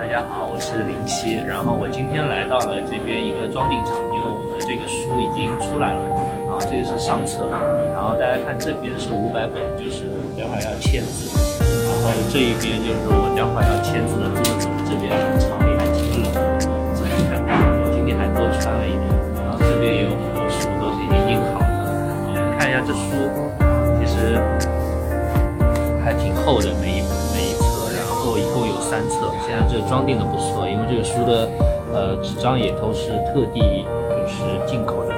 大家好，我是林夕。然后我今天来到了这边一个装订厂，因为我们的这个书已经出来了。然后这个是上册，然后大家看这边是五百本，就是待会儿要签字。然后这一边就是我待会儿要签字的桌子，这边厂里还挺冷的，所以看我今天还多穿了一点。然后这边也有很多书都是已经印好的，我们看一下这书，其实一共有三册。现在这装订的不错，因为这个书的呃纸张也都是特地就是进口的